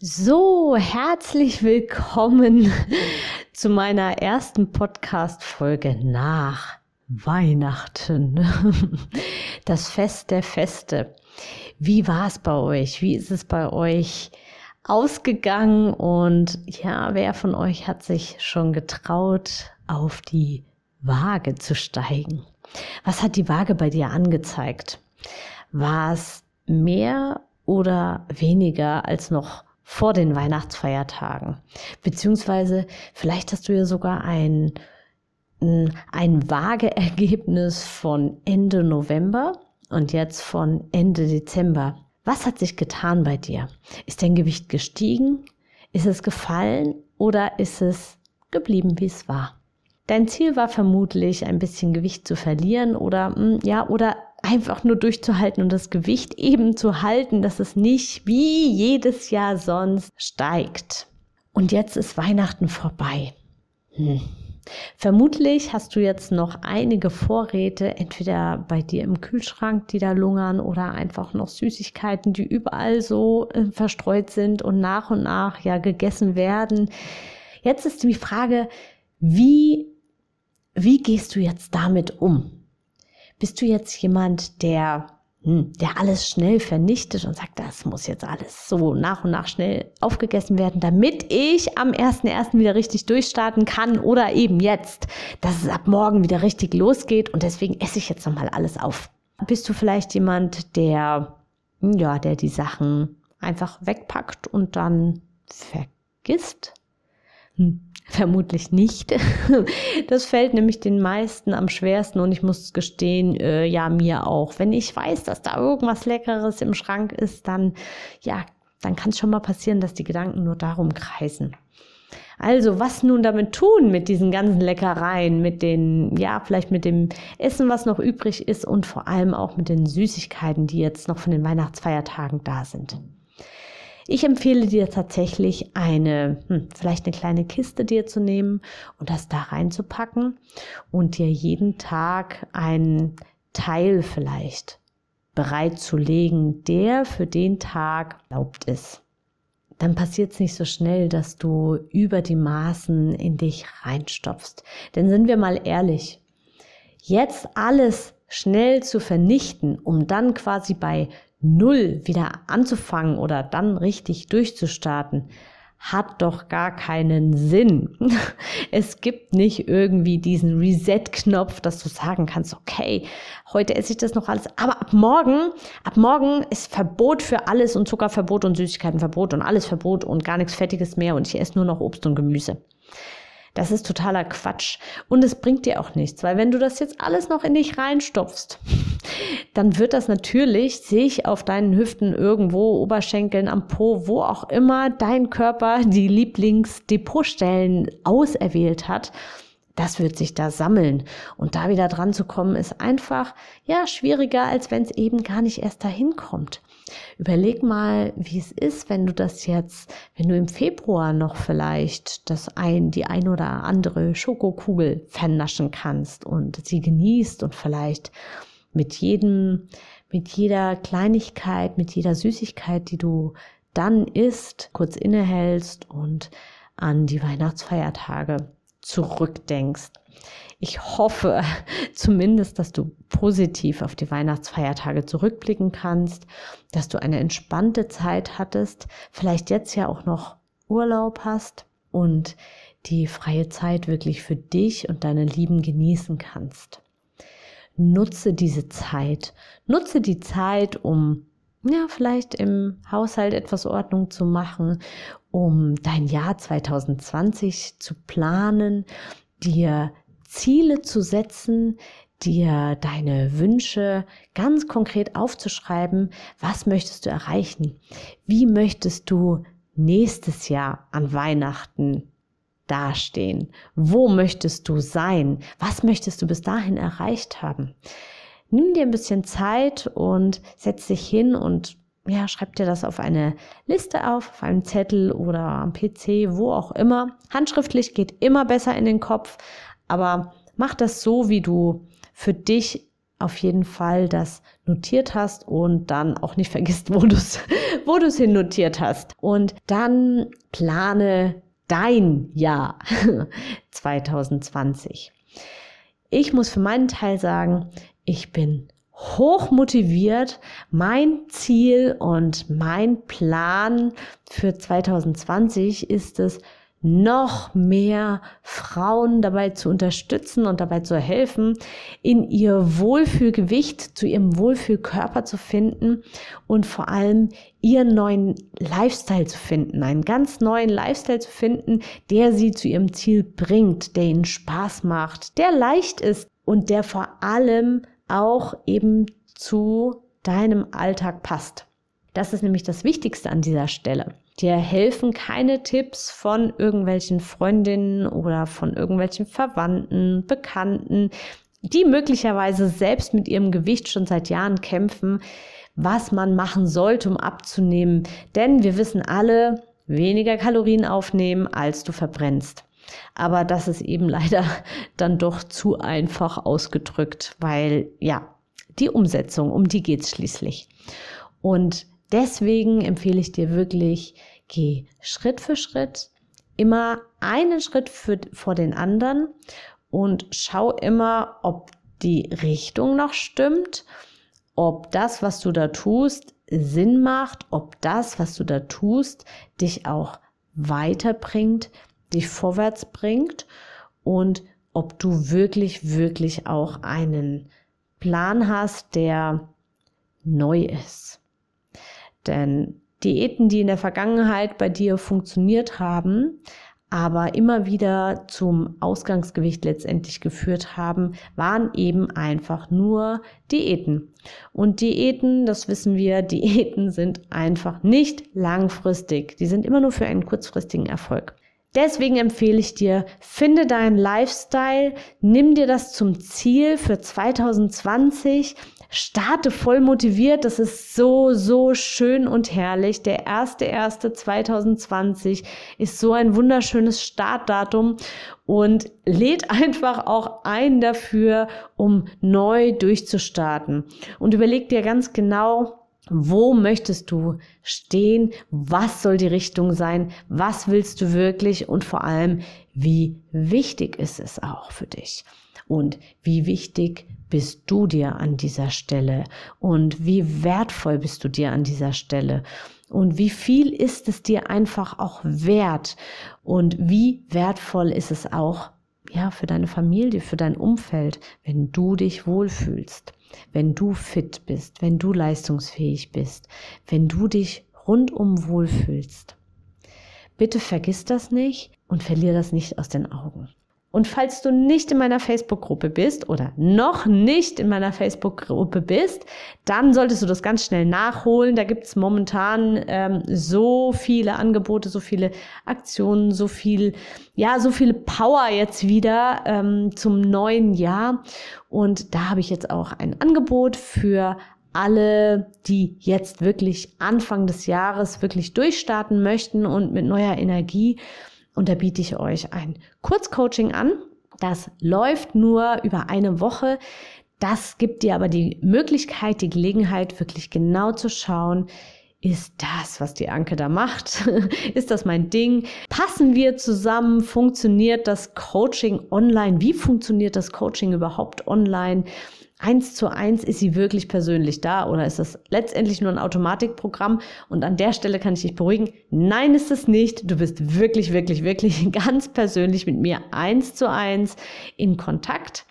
So, herzlich willkommen zu meiner ersten Podcast-Folge nach Weihnachten. Das Fest der Feste. Wie war es bei euch? Wie ist es bei euch ausgegangen? Und ja, wer von euch hat sich schon getraut, auf die Waage zu steigen? Was hat die Waage bei dir angezeigt? War es mehr oder weniger als noch vor den Weihnachtsfeiertagen. Beziehungsweise vielleicht hast du ja sogar ein, ein vage Ergebnis von Ende November und jetzt von Ende Dezember. Was hat sich getan bei dir? Ist dein Gewicht gestiegen? Ist es gefallen oder ist es geblieben, wie es war? Dein Ziel war vermutlich, ein bisschen Gewicht zu verlieren oder hm, ja, oder einfach nur durchzuhalten und das Gewicht eben zu halten, dass es nicht wie jedes Jahr sonst steigt. Und jetzt ist Weihnachten vorbei. Hm. Vermutlich hast du jetzt noch einige Vorräte, entweder bei dir im Kühlschrank, die da lungern, oder einfach noch Süßigkeiten, die überall so äh, verstreut sind und nach und nach ja gegessen werden. Jetzt ist die Frage, wie, wie gehst du jetzt damit um? Bist du jetzt jemand, der, hm, der alles schnell vernichtet und sagt, das muss jetzt alles so nach und nach schnell aufgegessen werden, damit ich am 1.1. wieder richtig durchstarten kann oder eben jetzt, dass es ab morgen wieder richtig losgeht und deswegen esse ich jetzt nochmal alles auf. Bist du vielleicht jemand, der, hm, ja, der die Sachen einfach wegpackt und dann vergisst? Hm. Vermutlich nicht. Das fällt nämlich den meisten am schwersten und ich muss gestehen, äh, ja, mir auch. Wenn ich weiß, dass da irgendwas Leckeres im Schrank ist, dann, ja, dann kann es schon mal passieren, dass die Gedanken nur darum kreisen. Also, was nun damit tun mit diesen ganzen Leckereien, mit den, ja, vielleicht mit dem Essen, was noch übrig ist und vor allem auch mit den Süßigkeiten, die jetzt noch von den Weihnachtsfeiertagen da sind. Ich empfehle dir tatsächlich eine, hm, vielleicht eine kleine Kiste dir zu nehmen und das da reinzupacken und dir jeden Tag einen Teil vielleicht bereitzulegen, der für den Tag erlaubt ist. Dann passiert es nicht so schnell, dass du über die Maßen in dich reinstopfst. Denn sind wir mal ehrlich, jetzt alles schnell zu vernichten, um dann quasi bei Null wieder anzufangen oder dann richtig durchzustarten, hat doch gar keinen Sinn. Es gibt nicht irgendwie diesen Reset-Knopf, dass du sagen kannst, okay, heute esse ich das noch alles, aber ab morgen, ab morgen ist Verbot für alles und Zuckerverbot und Süßigkeitenverbot und alles Verbot und gar nichts Fettiges mehr und ich esse nur noch Obst und Gemüse. Das ist totaler Quatsch. Und es bringt dir auch nichts, weil wenn du das jetzt alles noch in dich reinstopfst, dann wird das natürlich sich auf deinen Hüften irgendwo, Oberschenkeln, am Po, wo auch immer dein Körper die Lieblingsdepotstellen auserwählt hat, das wird sich da sammeln. Und da wieder dran zu kommen, ist einfach, ja, schwieriger, als wenn es eben gar nicht erst dahin kommt. Überleg mal, wie es ist, wenn du das jetzt, wenn du im Februar noch vielleicht das ein, die ein oder andere Schokokugel vernaschen kannst und sie genießt und vielleicht mit jedem, mit jeder Kleinigkeit, mit jeder Süßigkeit, die du dann isst, kurz innehältst und an die Weihnachtsfeiertage zurückdenkst. Ich hoffe zumindest, dass du positiv auf die Weihnachtsfeiertage zurückblicken kannst, dass du eine entspannte Zeit hattest, vielleicht jetzt ja auch noch Urlaub hast und die freie Zeit wirklich für dich und deine Lieben genießen kannst. Nutze diese Zeit. Nutze die Zeit, um ja, vielleicht im Haushalt etwas Ordnung zu machen, um dein Jahr 2020 zu planen, dir Ziele zu setzen, dir deine Wünsche ganz konkret aufzuschreiben. Was möchtest du erreichen? Wie möchtest du nächstes Jahr an Weihnachten dastehen? Wo möchtest du sein? Was möchtest du bis dahin erreicht haben? Nimm dir ein bisschen Zeit und setz dich hin und ja, schreib dir das auf eine Liste auf, auf einem Zettel oder am PC, wo auch immer. Handschriftlich geht immer besser in den Kopf, aber mach das so, wie du für dich auf jeden Fall das notiert hast und dann auch nicht vergisst, wo du es wo hin notiert hast. Und dann plane dein Jahr 2020. Ich muss für meinen Teil sagen, ich bin hoch motiviert. Mein Ziel und mein Plan für 2020 ist es, noch mehr Frauen dabei zu unterstützen und dabei zu helfen, in ihr Wohlfühlgewicht, zu ihrem Wohlfühlkörper zu finden und vor allem ihren neuen Lifestyle zu finden, einen ganz neuen Lifestyle zu finden, der sie zu ihrem Ziel bringt, der ihnen Spaß macht, der leicht ist und der vor allem auch eben zu deinem Alltag passt. Das ist nämlich das Wichtigste an dieser Stelle. Dir helfen keine Tipps von irgendwelchen Freundinnen oder von irgendwelchen Verwandten, Bekannten, die möglicherweise selbst mit ihrem Gewicht schon seit Jahren kämpfen, was man machen sollte, um abzunehmen. Denn wir wissen alle, weniger Kalorien aufnehmen, als du verbrennst. Aber das ist eben leider dann doch zu einfach ausgedrückt, weil ja, die Umsetzung, um die geht's schließlich. Und deswegen empfehle ich dir wirklich, geh Schritt für Schritt, immer einen Schritt für, vor den anderen und schau immer, ob die Richtung noch stimmt, ob das, was du da tust, Sinn macht, ob das, was du da tust, dich auch weiterbringt, dich vorwärts bringt und ob du wirklich, wirklich auch einen Plan hast, der neu ist. Denn Diäten, die in der Vergangenheit bei dir funktioniert haben, aber immer wieder zum Ausgangsgewicht letztendlich geführt haben, waren eben einfach nur Diäten. Und Diäten, das wissen wir, Diäten sind einfach nicht langfristig. Die sind immer nur für einen kurzfristigen Erfolg. Deswegen empfehle ich dir, finde deinen Lifestyle, nimm dir das zum Ziel für 2020, starte voll motiviert. Das ist so, so schön und herrlich. Der erste, erste 2020 ist so ein wunderschönes Startdatum und lädt einfach auch ein dafür, um neu durchzustarten. Und überleg dir ganz genau, wo möchtest du stehen? Was soll die Richtung sein? Was willst du wirklich? Und vor allem, wie wichtig ist es auch für dich? Und wie wichtig bist du dir an dieser Stelle? Und wie wertvoll bist du dir an dieser Stelle? Und wie viel ist es dir einfach auch wert? Und wie wertvoll ist es auch, ja, für deine Familie, für dein Umfeld, wenn du dich wohlfühlst? wenn du fit bist, wenn du leistungsfähig bist, wenn du dich rundum wohlfühlst. Bitte vergiss das nicht und verlier das nicht aus den Augen. Und falls du nicht in meiner Facebook-Gruppe bist oder noch nicht in meiner Facebook-Gruppe bist, dann solltest du das ganz schnell nachholen. Da gibt es momentan ähm, so viele Angebote, so viele Aktionen, so viel, ja, so viel Power jetzt wieder ähm, zum neuen Jahr. Und da habe ich jetzt auch ein Angebot für alle, die jetzt wirklich Anfang des Jahres wirklich durchstarten möchten und mit neuer Energie und da biete ich euch ein Kurzcoaching an. Das läuft nur über eine Woche. Das gibt dir aber die Möglichkeit, die Gelegenheit, wirklich genau zu schauen, ist das, was die Anke da macht? ist das mein Ding? Passen wir zusammen? Funktioniert das Coaching online? Wie funktioniert das Coaching überhaupt online? eins zu eins ist sie wirklich persönlich da oder ist das letztendlich nur ein Automatikprogramm? Und an der Stelle kann ich dich beruhigen. Nein, ist es nicht. Du bist wirklich, wirklich, wirklich ganz persönlich mit mir eins zu eins in Kontakt.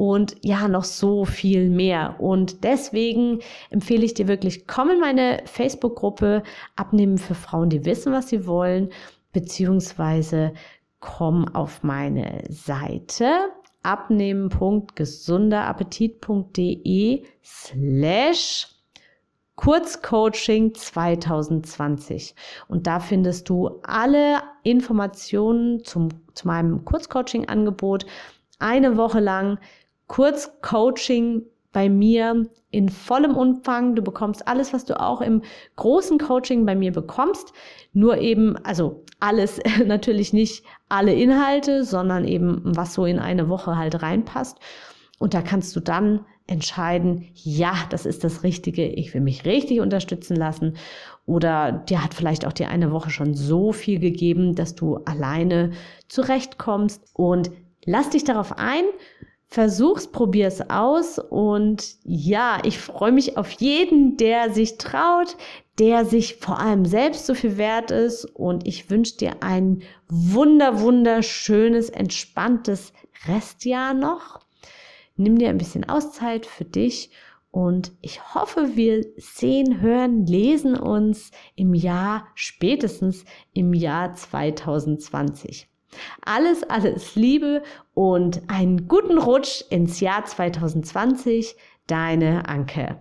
Und ja, noch so viel mehr. Und deswegen empfehle ich dir wirklich, komm in meine Facebook-Gruppe, abnehmen für Frauen, die wissen, was sie wollen, beziehungsweise komm auf meine Seite abnehmen.gesunderappetit.de slash Kurzcoaching 2020. Und da findest du alle Informationen zum, zu meinem Kurzcoaching-Angebot. Eine Woche lang Kurzcoaching bei mir in vollem Umfang. Du bekommst alles, was du auch im großen Coaching bei mir bekommst. Nur eben, also alles, natürlich nicht alle Inhalte, sondern eben, was so in eine Woche halt reinpasst. Und da kannst du dann entscheiden, ja, das ist das Richtige, ich will mich richtig unterstützen lassen. Oder dir hat vielleicht auch die eine Woche schon so viel gegeben, dass du alleine zurechtkommst. Und lass dich darauf ein, versuch's, probier's aus. Und ja, ich freue mich auf jeden, der sich traut, der sich vor allem selbst so viel wert ist. Und ich wünsche dir ein wunder, wunderschönes, entspanntes Restjahr noch nimm dir ein bisschen Auszeit für dich und ich hoffe, wir sehen, hören, lesen uns im Jahr, spätestens im Jahr 2020. Alles, alles Liebe und einen guten Rutsch ins Jahr 2020. Deine Anke.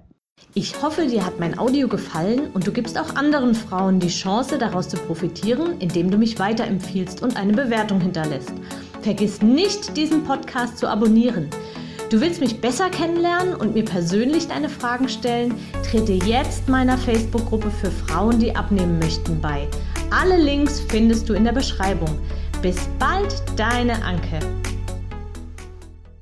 Ich hoffe, dir hat mein Audio gefallen und du gibst auch anderen Frauen die Chance, daraus zu profitieren, indem du mich weiterempfiehlst und eine Bewertung hinterlässt. Vergiss nicht, diesen Podcast zu abonnieren. Du willst mich besser kennenlernen und mir persönlich deine Fragen stellen? Trete jetzt meiner Facebook-Gruppe für Frauen, die abnehmen möchten, bei. Alle Links findest du in der Beschreibung. Bis bald, deine Anke.